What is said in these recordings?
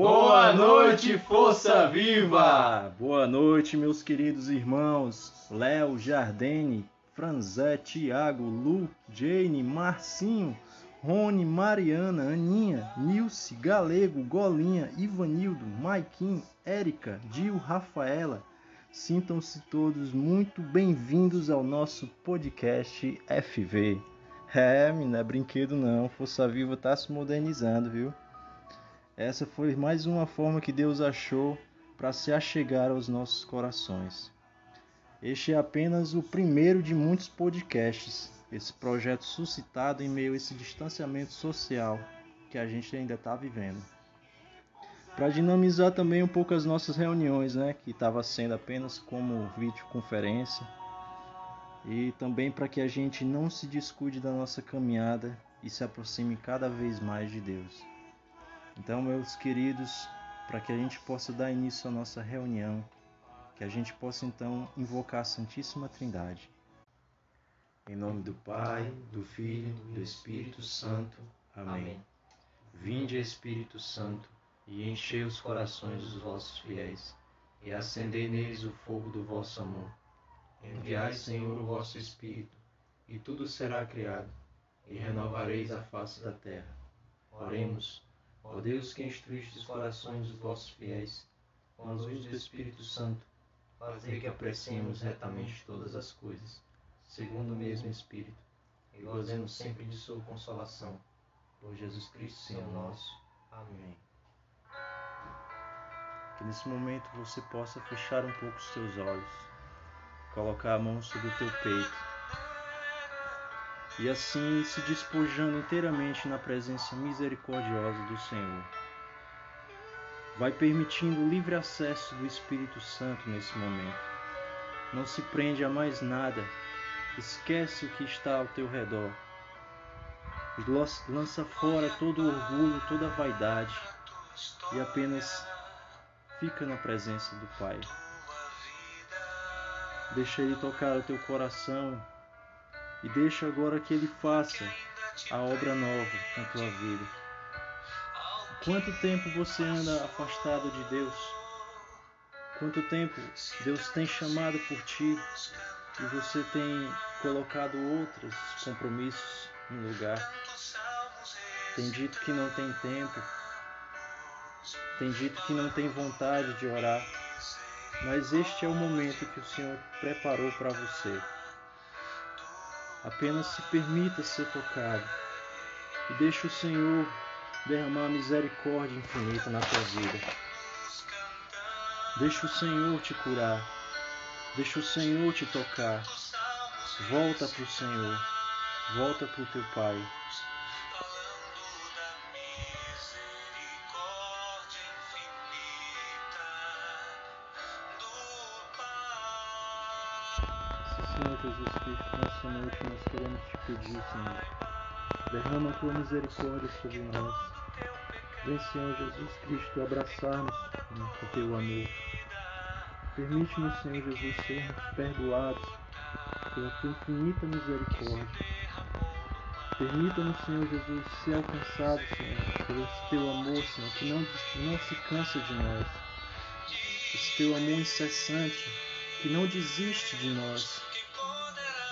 Boa noite, Força Viva! Boa noite, meus queridos irmãos Léo, Jardine, Franzé, Tiago, Lu, Jane, Marcinho, Rony, Mariana, Aninha, Nilce, Galego, Golinha, Ivanildo, Maiquim, Érica, Dil, Rafaela. Sintam-se todos muito bem-vindos ao nosso podcast FV. É, não é brinquedo não, Força Viva tá se modernizando, viu? Essa foi mais uma forma que Deus achou para se achegar aos nossos corações. Este é apenas o primeiro de muitos podcasts, esse projeto suscitado em meio a esse distanciamento social que a gente ainda está vivendo. Para dinamizar também um pouco as nossas reuniões, né, que estava sendo apenas como videoconferência, e também para que a gente não se descuide da nossa caminhada e se aproxime cada vez mais de Deus. Então, meus queridos, para que a gente possa dar início à nossa reunião, que a gente possa então invocar a Santíssima Trindade. Em nome do Pai, do Filho e do Espírito Santo. Amém. Vinde, Espírito Santo, e enchei os corações dos vossos fiéis, e acendei neles o fogo do vosso amor. Enviai, Senhor, o vosso Espírito, e tudo será criado, e renovareis a face da terra. Oremos. Ó Deus que instruíste os corações dos vossos fiéis, com a luz do Espírito Santo, fazer que apreciemos retamente todas as coisas, segundo o mesmo Espírito, e gozemos sempre de sua consolação. Por Jesus Cristo, Senhor nosso. Amém. Que nesse momento você possa fechar um pouco os teus olhos, colocar a mão sobre o teu peito e assim se despojando inteiramente na presença misericordiosa do Senhor. Vai permitindo livre acesso do Espírito Santo nesse momento. Não se prende a mais nada, esquece o que está ao teu redor. Lança fora todo o orgulho, toda a vaidade e apenas fica na presença do Pai. Deixa Ele tocar o teu coração e deixa agora que Ele faça a obra nova na tua vida. Quanto tempo você anda afastado de Deus? Quanto tempo Deus tem chamado por ti e você tem colocado outros compromissos no lugar? Tem dito que não tem tempo, tem dito que não tem vontade de orar, mas este é o momento que o Senhor preparou para você. Apenas se permita ser tocado e deixe o Senhor derramar misericórdia infinita na tua vida. Deixa o Senhor te curar. Deixa o Senhor te tocar. Volta para o Senhor. Volta para o teu Pai. Senhor Jesus Cristo, nessa noite nós queremos te pedir, Senhor, derrama a tua misericórdia sobre nós. Vem, Senhor Jesus Cristo, abraçar-nos com o teu amor. Permite-nos, Senhor Jesus, sermos perdoados pela tua infinita misericórdia. Permita-nos, Senhor Jesus, ser alcançados, Senhor, pelo teu amor, Senhor, que não, não se cansa de nós. Esse teu amor incessante, que não desiste de nós.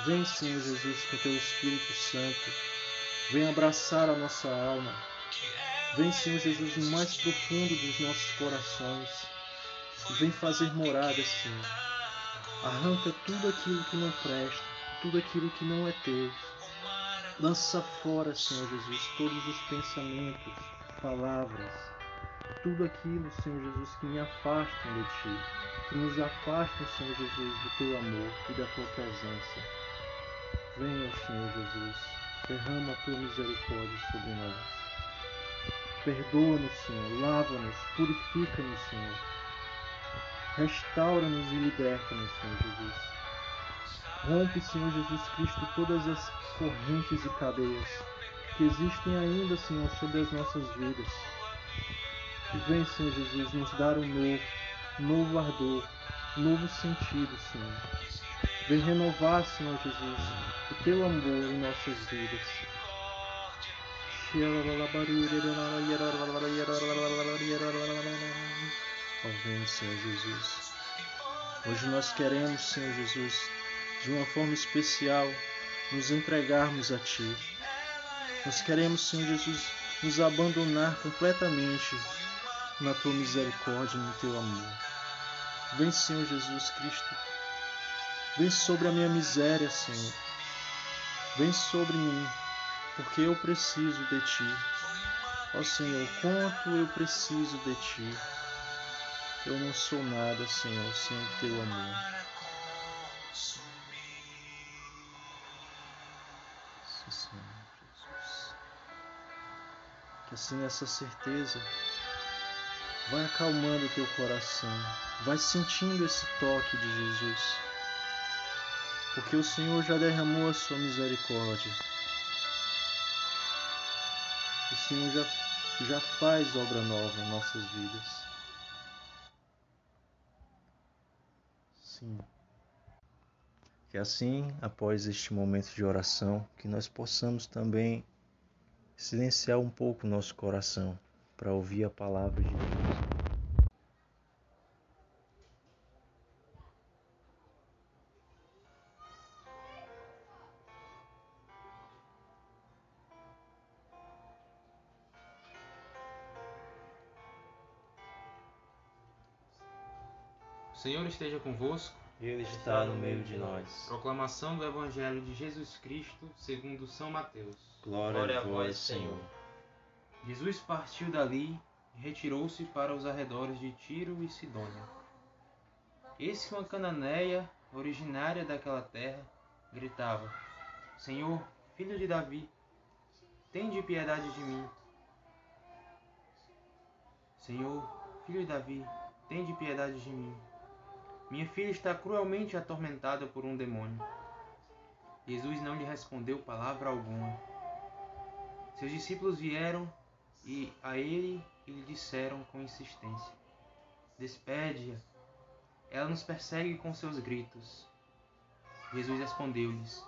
Vem, Senhor Jesus, com teu Espírito Santo. Vem abraçar a nossa alma. Vem, Senhor Jesus, no mais profundo dos nossos corações. Vem fazer morada, Senhor. Arranca tudo aquilo que não presta, tudo aquilo que não é teu. Lança fora, Senhor Jesus, todos os pensamentos, palavras, tudo aquilo, Senhor Jesus, que me afastam de Ti, que nos afastam, Senhor Jesus, do Teu amor e da Tua presença. Venha, Senhor Jesus, derrama a Tua misericórdia sobre nós. Perdoa-nos, Senhor, lava-nos, purifica-nos, Senhor. Restaura-nos e liberta-nos, Senhor Jesus. Rompe, Senhor Jesus Cristo, todas as correntes e cadeias que existem ainda, Senhor, sobre as nossas vidas. E vem, Senhor Jesus, nos dar um novo, novo ardor, novo sentido, Senhor. Vem renovar, Senhor Jesus, o teu amor em nossas vidas. mesmo, Senhor Jesus. Hoje nós queremos, Senhor Jesus, de uma forma especial, nos entregarmos a Ti. Nós queremos, Senhor Jesus, nos abandonar completamente na Tua misericórdia e no Teu amor. Vem, Senhor Jesus Cristo. Vem sobre a minha miséria, Senhor. Vem sobre mim, porque eu preciso de Ti. Ó Senhor, quanto eu preciso de Ti. Eu não sou nada, Senhor, sem o Teu amor. Senhor Jesus. Que assim essa certeza vai acalmando o teu coração, vai sentindo esse toque de Jesus, porque o Senhor já derramou a sua misericórdia. O Senhor já, já faz obra nova em nossas vidas. Sim. Que assim, após este momento de oração, que nós possamos também silenciar um pouco o nosso coração para ouvir a palavra de Deus. Senhor esteja convosco. Ele está no meio de nós. Proclamação do Evangelho de Jesus Cristo segundo São Mateus. Glória, Glória a vós, Senhor. Jesus partiu dali e retirou-se para os arredores de Tiro e Sidônia. Eis que uma cananeia, originária daquela terra, gritava: Senhor, filho de Davi, tende piedade de mim. Senhor, filho de Davi, tende piedade de mim. Minha filha está cruelmente atormentada por um demônio. Jesus não lhe respondeu palavra alguma. Seus discípulos vieram e a ele e lhe disseram com insistência: Despede-a, ela nos persegue com seus gritos. Jesus respondeu-lhes: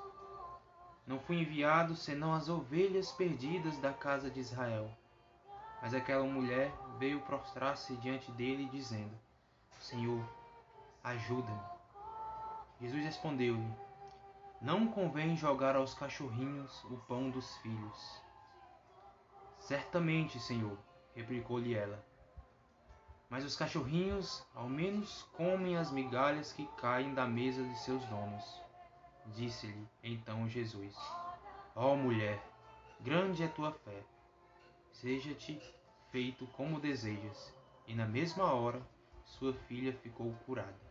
Não fui enviado senão as ovelhas perdidas da casa de Israel. Mas aquela mulher veio prostrar-se diante dele, dizendo: Senhor, ajuda-me. Jesus respondeu-lhe: Não convém jogar aos cachorrinhos o pão dos filhos. Certamente, Senhor, replicou-lhe ela. Mas os cachorrinhos ao menos comem as migalhas que caem da mesa de seus donos. Disse-lhe então Jesus: Ó oh, mulher, grande é tua fé. Seja-te feito como desejas. E na mesma hora sua filha ficou curada.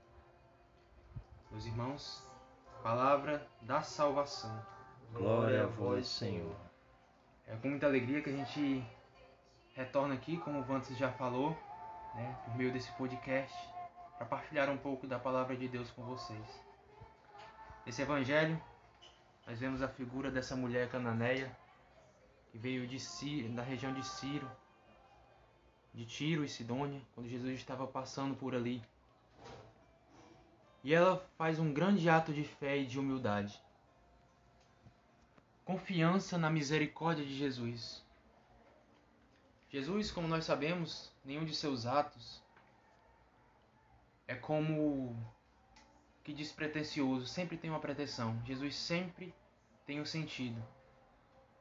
Meus irmãos, palavra da salvação. Glória a vós, Senhor. É com muita alegria que a gente retorna aqui, como o Vantes já falou, né, por meio desse podcast, para partilhar um pouco da palavra de Deus com vocês. Nesse evangelho, nós vemos a figura dessa mulher cananeia que veio de Ciro, da região de Ciro, de Tiro e Sidônia, quando Jesus estava passando por ali. E ela faz um grande ato de fé e de humildade. Confiança na misericórdia de Jesus. Jesus, como nós sabemos, nenhum de seus atos é como que despretensioso, sempre tem uma pretensão. Jesus sempre tem um sentido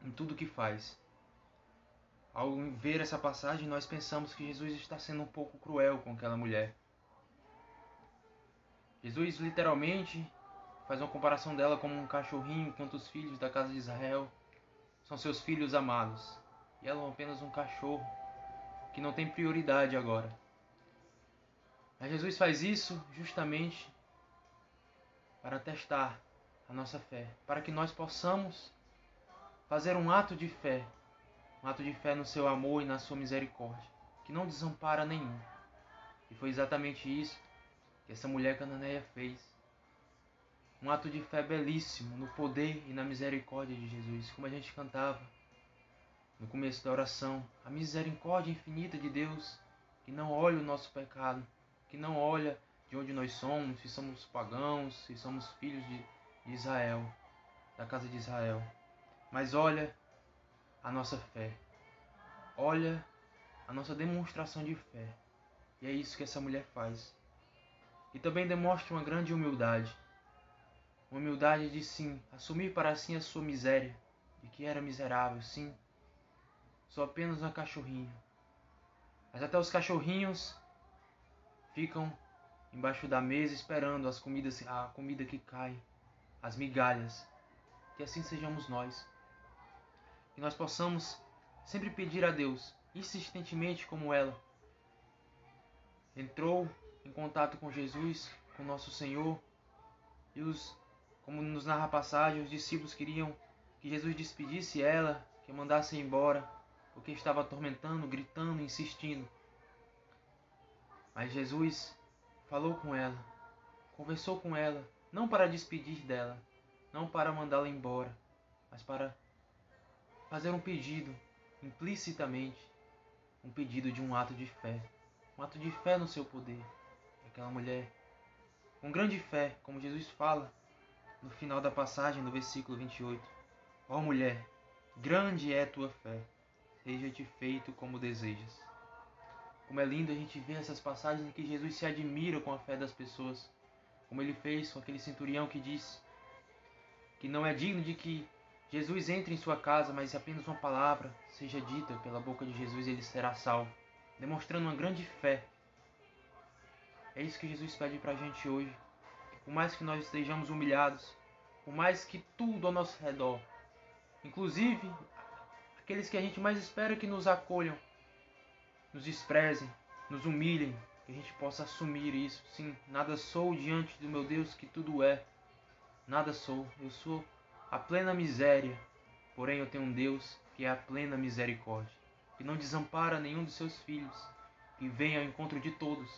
em tudo que faz. Ao ver essa passagem, nós pensamos que Jesus está sendo um pouco cruel com aquela mulher. Jesus literalmente faz uma comparação dela como um cachorrinho, enquanto os filhos da casa de Israel são seus filhos amados. E ela é apenas um cachorro que não tem prioridade agora. Mas Jesus faz isso justamente para testar a nossa fé, para que nós possamos fazer um ato de fé, um ato de fé no seu amor e na sua misericórdia, que não desampara nenhum. E foi exatamente isso que essa mulher cananeia fez. Um ato de fé belíssimo no poder e na misericórdia de Jesus, como a gente cantava no começo da oração. A misericórdia infinita de Deus, que não olha o nosso pecado, que não olha de onde nós somos, se somos pagãos, se somos filhos de Israel, da casa de Israel, mas olha a nossa fé, olha a nossa demonstração de fé E é isso que essa mulher faz. E também demonstra uma grande humildade. Uma humildade de sim, assumir para si a sua miséria, de que era miserável, sim. Sou apenas uma cachorrinha. Mas até os cachorrinhos ficam embaixo da mesa esperando as comidas, a comida que cai, as migalhas. Que assim sejamos nós. Que nós possamos sempre pedir a Deus, insistentemente como ela, entrou em contato com Jesus, com nosso Senhor, e os, como nos narra a passagem, os discípulos queriam que Jesus despedisse ela, que mandasse embora, porque estava atormentando, gritando, insistindo. Mas Jesus falou com ela, conversou com ela, não para despedir dela, não para mandá-la embora, mas para fazer um pedido, implicitamente, um pedido de um ato de fé, um ato de fé no seu poder. Aquela mulher, com grande fé, como Jesus fala no final da passagem, no versículo 28. Ó mulher, grande é tua fé, seja-te feito como desejas. Como é lindo a gente ver essas passagens em que Jesus se admira com a fé das pessoas, como ele fez com aquele centurião que disse que não é digno de que Jesus entre em sua casa, mas apenas uma palavra seja dita pela boca de Jesus, ele será salvo, demonstrando uma grande fé. É isso que Jesus pede para a gente hoje. Por mais que nós estejamos humilhados, por mais que tudo ao nosso redor, inclusive aqueles que a gente mais espera que nos acolham, nos desprezem, nos humilhem, que a gente possa assumir isso. Sim, nada sou diante do meu Deus que tudo é. Nada sou, eu sou a plena miséria. Porém, eu tenho um Deus que é a plena misericórdia, que não desampara nenhum dos seus filhos, que vem ao encontro de todos.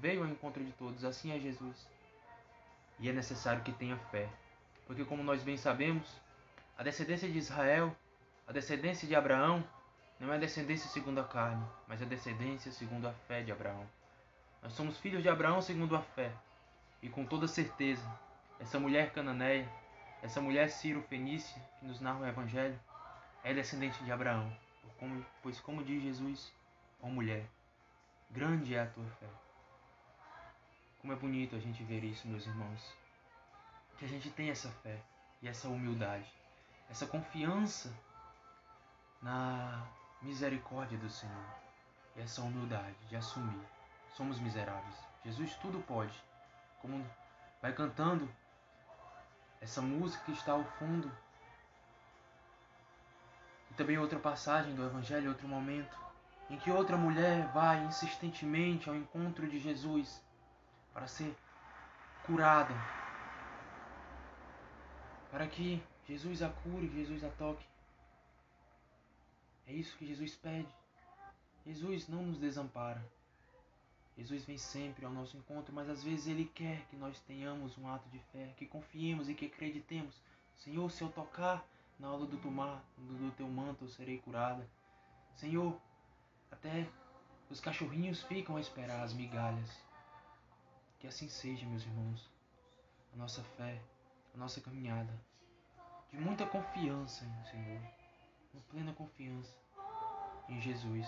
Veio ao encontro de todos, assim é Jesus. E é necessário que tenha fé, porque, como nós bem sabemos, a descendência de Israel, a descendência de Abraão, não é descendência segundo a carne, mas é descendência segundo a fé de Abraão. Nós somos filhos de Abraão segundo a fé. E com toda certeza, essa mulher cananeia, essa mulher Ciro-Fenícia, que nos narra o Evangelho, é descendente de Abraão. Pois, como diz Jesus, ó mulher, grande é a tua fé. Como é bonito a gente ver isso, meus irmãos. Que a gente tem essa fé e essa humildade, essa confiança na misericórdia do Senhor e essa humildade de assumir. Somos miseráveis. Jesus tudo pode. Como vai cantando essa música que está ao fundo. E também outra passagem do Evangelho, outro momento, em que outra mulher vai insistentemente ao encontro de Jesus para ser curada. Para que Jesus a cure, Jesus a toque. É isso que Jesus pede. Jesus não nos desampara. Jesus vem sempre ao nosso encontro, mas às vezes Ele quer que nós tenhamos um ato de fé, que confiemos e que acreditemos. Senhor, se eu tocar na aula do, tomar, do teu manto, eu serei curada. Senhor, até os cachorrinhos ficam a esperar as migalhas. Que assim seja, meus irmãos, a nossa fé, a nossa caminhada, de muita confiança no Senhor com plena confiança em Jesus.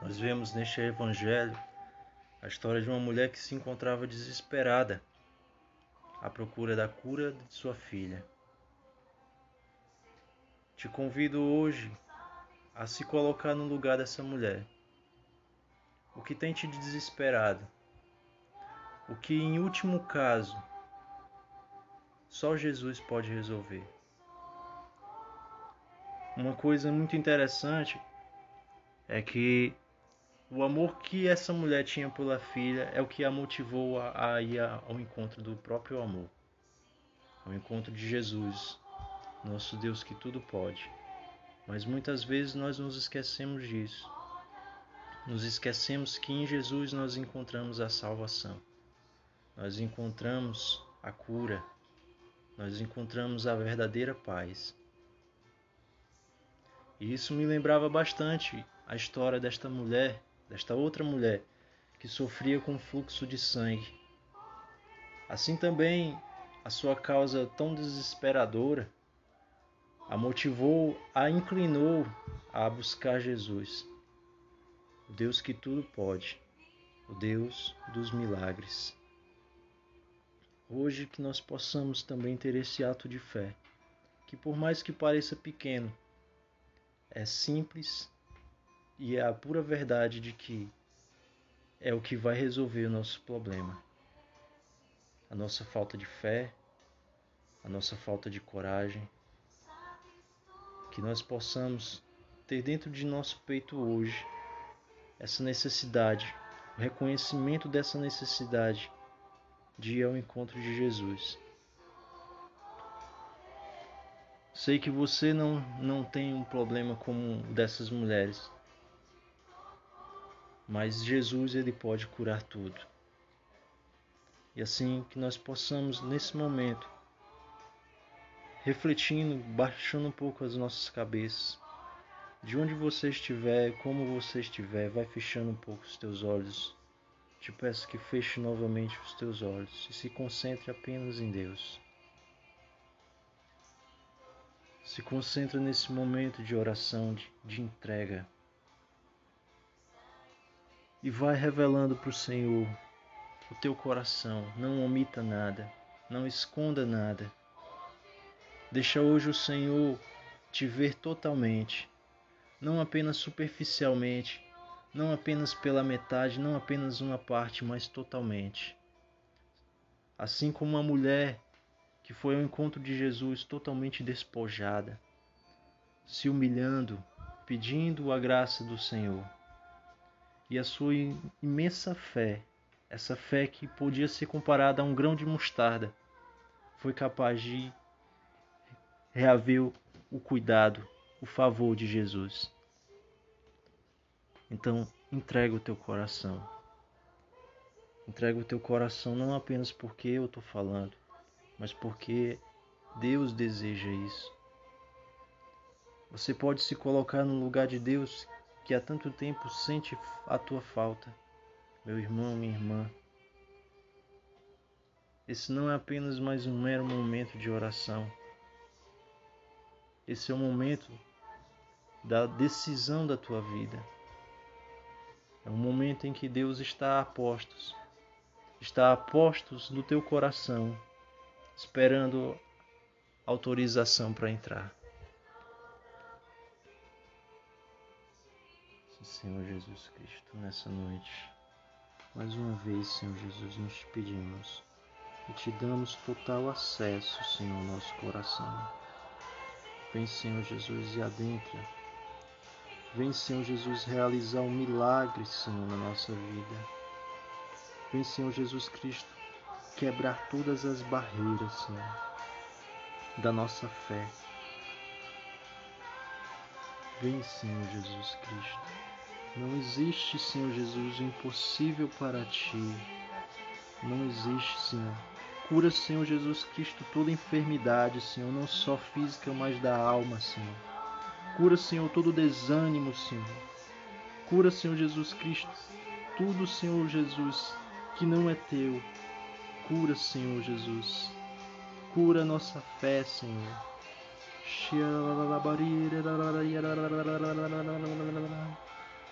Nós vemos neste evangelho a história de uma mulher que se encontrava desesperada à procura da cura de sua filha. Te convido hoje a se colocar no lugar dessa mulher. O que tem te desesperado? o que em último caso só Jesus pode resolver. Uma coisa muito interessante é que o amor que essa mulher tinha pela filha é o que a motivou a, ir ao encontro do próprio amor, ao encontro de Jesus, nosso Deus que tudo pode. Mas muitas vezes nós nos esquecemos disso. Nos esquecemos que em Jesus nós encontramos a salvação nós encontramos a cura, nós encontramos a verdadeira paz. E isso me lembrava bastante a história desta mulher, desta outra mulher, que sofria com fluxo de sangue. Assim também a sua causa tão desesperadora a motivou, a inclinou a buscar Jesus, o Deus que tudo pode, o Deus dos milagres. Hoje que nós possamos também ter esse ato de fé, que por mais que pareça pequeno, é simples e é a pura verdade de que é o que vai resolver o nosso problema. A nossa falta de fé, a nossa falta de coragem, que nós possamos ter dentro de nosso peito hoje essa necessidade, o reconhecimento dessa necessidade de ir ao encontro de Jesus. Sei que você não, não tem um problema como dessas mulheres, mas Jesus ele pode curar tudo. E assim que nós possamos nesse momento refletindo, baixando um pouco as nossas cabeças, de onde você estiver, como você estiver, vai fechando um pouco os teus olhos. Te peço que feche novamente os teus olhos e se concentre apenas em Deus. Se concentre nesse momento de oração, de, de entrega. E vai revelando para o Senhor o teu coração. Não omita nada, não esconda nada. Deixa hoje o Senhor te ver totalmente não apenas superficialmente, não apenas pela metade, não apenas uma parte, mas totalmente. Assim como uma mulher que foi ao encontro de Jesus totalmente despojada, se humilhando, pedindo a graça do Senhor. E a sua imensa fé, essa fé que podia ser comparada a um grão de mostarda, foi capaz de reaver o cuidado o favor de Jesus. Então, entrega o teu coração. Entrega o teu coração não apenas porque eu estou falando, mas porque Deus deseja isso. Você pode se colocar no lugar de Deus que há tanto tempo sente a tua falta, meu irmão, minha irmã. Esse não é apenas mais um mero momento de oração. Esse é o momento da decisão da tua vida. É um momento em que Deus está a postos, está a postos no teu coração, esperando autorização para entrar. Senhor Jesus Cristo, nessa noite, mais uma vez, Senhor Jesus, nos pedimos e te damos total acesso, Senhor, ao nosso coração. Vem, Senhor Jesus, e adentra Vem, Senhor Jesus, realizar um milagre, Senhor, na nossa vida. Vem, Senhor Jesus Cristo, quebrar todas as barreiras, Senhor, da nossa fé. Vem, Senhor Jesus Cristo. Não existe, Senhor Jesus, o impossível para ti. Não existe, Senhor. Cura, Senhor Jesus Cristo, toda enfermidade, Senhor, não só física, mas da alma, Senhor. Cura, Senhor, todo desânimo, Senhor. Cura, Senhor Jesus Cristo, tudo, Senhor Jesus, que não é teu. Cura, Senhor Jesus. Cura nossa fé, Senhor.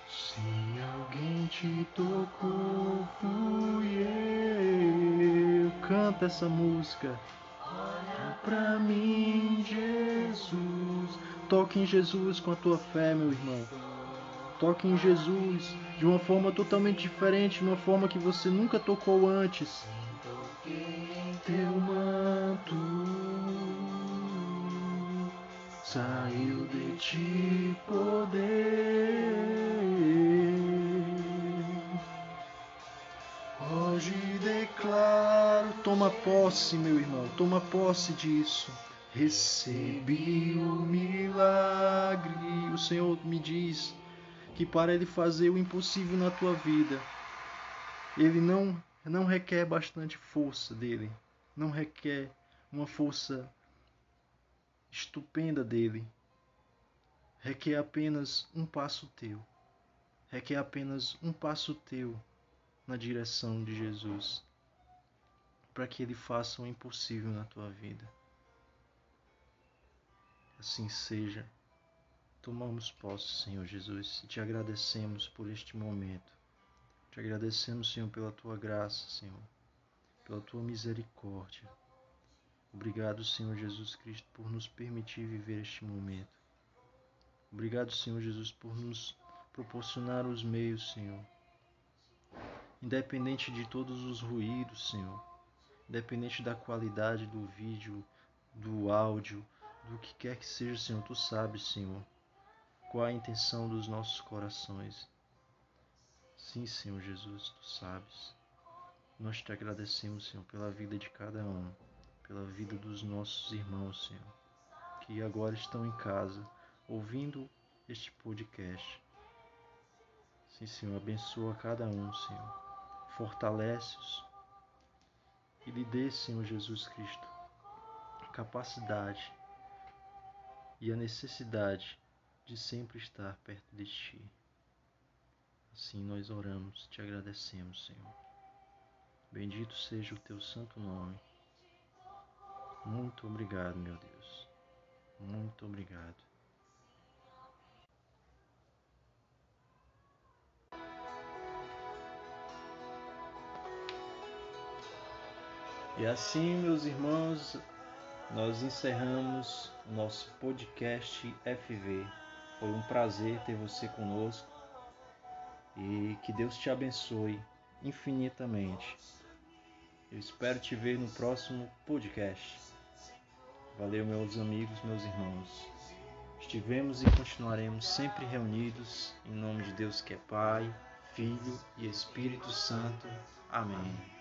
Se alguém te tocou, fui eu. Canta essa música. Olha pra mim, Jesus. Toque em Jesus com a tua fé, meu irmão. Toque em Jesus de uma forma totalmente diferente, de uma forma que você nunca tocou antes. Teu manto saiu de ti poder. Hoje declaro, toma posse, meu irmão, toma posse disso. Recebi o milagre. O Senhor me diz que para Ele fazer o impossível na tua vida, Ele não, não requer bastante força dele, não requer uma força estupenda dele, requer apenas um passo teu, requer apenas um passo teu na direção de Jesus, para que Ele faça o impossível na tua vida. Assim seja. Tomamos posse, Senhor Jesus, e te agradecemos por este momento. Te agradecemos, Senhor, pela tua graça, Senhor, pela tua misericórdia. Obrigado, Senhor Jesus Cristo, por nos permitir viver este momento. Obrigado, Senhor Jesus, por nos proporcionar os meios, Senhor. Independente de todos os ruídos, Senhor, independente da qualidade do vídeo, do áudio, do que quer que seja, Senhor, tu sabes, Senhor qual a intenção dos nossos corações. Sim, Senhor Jesus, tu sabes. Nós te agradecemos, Senhor, pela vida de cada um, pela vida dos nossos irmãos, Senhor, que agora estão em casa ouvindo este podcast. Sim, Senhor, abençoa cada um, Senhor. Fortalece-os e lhe dê, Senhor Jesus Cristo, a capacidade e a necessidade de sempre estar perto de Ti. Assim nós oramos, te agradecemos, Senhor. Bendito seja o Teu santo nome. Muito obrigado, meu Deus. Muito obrigado. E assim, meus irmãos, nós encerramos nosso podcast FV. Foi um prazer ter você conosco e que Deus te abençoe infinitamente. Eu espero te ver no próximo podcast. Valeu, meus amigos, meus irmãos. Estivemos e continuaremos sempre reunidos em nome de Deus que é Pai, Filho e Espírito Santo. Amém.